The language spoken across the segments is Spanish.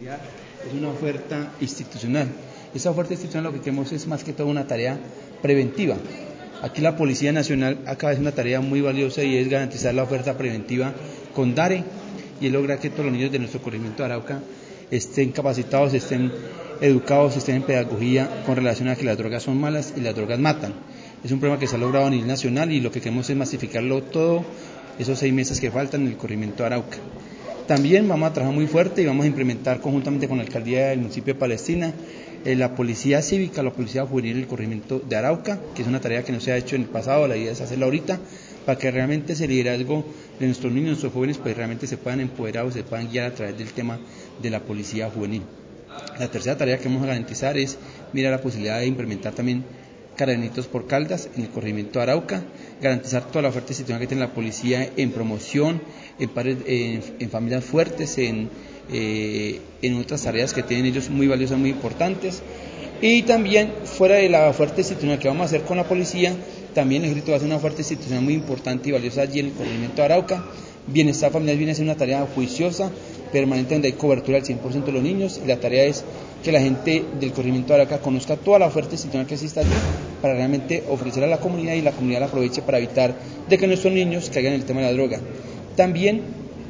Es una oferta institucional. Esa oferta institucional lo que queremos es más que todo una tarea preventiva. Aquí la Policía Nacional acaba de hacer una tarea muy valiosa y es garantizar la oferta preventiva con DARE y lograr que todos los niños de nuestro corregimiento de Arauca estén capacitados, estén educados, estén en pedagogía con relación a que las drogas son malas y las drogas matan. Es un problema que se ha logrado a nivel nacional y lo que queremos es masificarlo todo esos seis meses que faltan en el corregimiento de Arauca. También vamos a trabajar muy fuerte y vamos a implementar conjuntamente con la alcaldía del municipio de Palestina eh, la policía cívica, la policía juvenil del corregimiento de Arauca, que es una tarea que no se ha hecho en el pasado, la idea es hacerla ahorita, para que realmente ese liderazgo de nuestros niños, nuestros jóvenes, pues realmente se puedan empoderar o se puedan guiar a través del tema de la policía juvenil. La tercera tarea que vamos a garantizar es mirar la posibilidad de implementar también carabinitos por Caldas en el corregimiento Arauca, garantizar toda la oferta institucional que tiene la policía en promoción, en, familias fuertes, en, eh, en otras tareas que tienen ellos muy valiosas, muy importantes. Y también fuera de la oferta institucional que vamos a hacer con la policía, también el ejército va a hacer una oferta institucional muy importante y valiosa allí en el corregimiento Arauca. Bienestar familiar viene a ser una tarea juiciosa, permanente donde hay cobertura al 100% de los niños y la tarea es que la gente del corregimiento de Arauca conozca toda la oferta institucional que existe allí para realmente ofrecer a la comunidad y la comunidad la aproveche para evitar de que nuestros niños caigan en el tema de la droga. También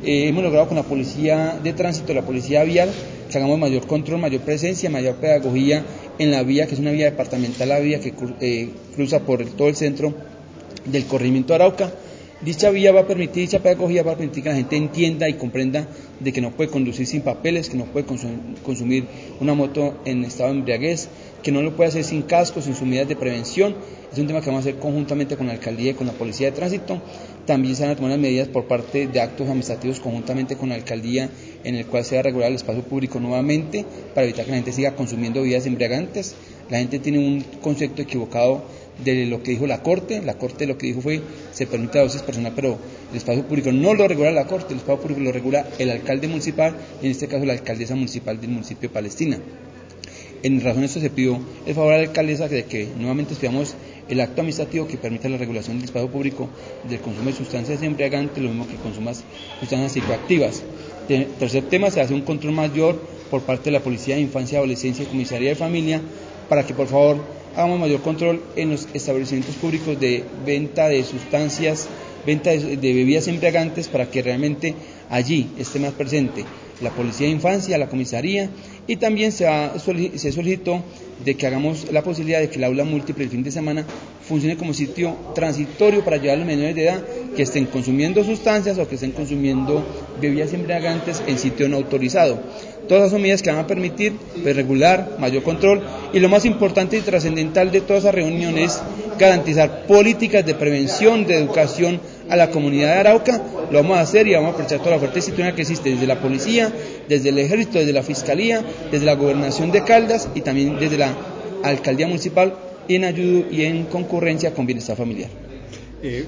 eh, hemos logrado con la policía de tránsito, la policía vial, que hagamos mayor control, mayor presencia, mayor pedagogía en la vía, que es una vía departamental, la vía que eh, cruza por todo el centro del corregimiento de Arauca Dicha vía va a permitir, dicha pedagogía va a permitir que la gente entienda y comprenda de que no puede conducir sin papeles, que no puede consumir una moto en estado de embriaguez, que no lo puede hacer sin casco, sin sus medidas de prevención. Es un tema que vamos a hacer conjuntamente con la alcaldía y con la policía de tránsito. También se van a tomar las medidas por parte de actos administrativos conjuntamente con la alcaldía en el cual se va a regular el espacio público nuevamente para evitar que la gente siga consumiendo bebidas embriagantes. La gente tiene un concepto equivocado de lo que dijo la Corte. La Corte lo que dijo fue se permite a dosis personal, pero el espacio público no lo regula la Corte, el espacio público lo regula el alcalde municipal, en este caso la alcaldesa municipal del municipio de Palestina. En razón de esto se pidió el favor a la alcaldesa de que nuevamente estudiamos el acto administrativo que permita la regulación del espacio público del consumo de sustancias embriagantes, lo mismo que consumas sustancias psicoactivas. Tercer tema, se hace un control mayor por parte de la Policía de Infancia, Adolescencia y Comisaría de Familia para que por favor hagamos mayor control en los establecimientos públicos de venta de sustancias, venta de, bebidas embriagantes para que realmente allí esté más presente la Policía de Infancia, la Comisaría. Y también se, se solicitó de que hagamos la posibilidad de que el aula múltiple el fin de semana funcione como sitio transitorio para llevar a los menores de edad que estén consumiendo sustancias o que estén consumiendo bebidas embriagantes en sitio no autorizado. Todas esas medidas que van a permitir pues, regular, mayor control y lo más importante y trascendental de todas esas reuniones es garantizar políticas de prevención, de educación a la comunidad de Arauca. Lo vamos a hacer y vamos a aprovechar toda la oferta institucional que existe desde la policía, desde el ejército, desde la fiscalía, desde la gobernación de Caldas y también desde la alcaldía municipal en ayuda y en concurrencia con bienestar familiar. Eh,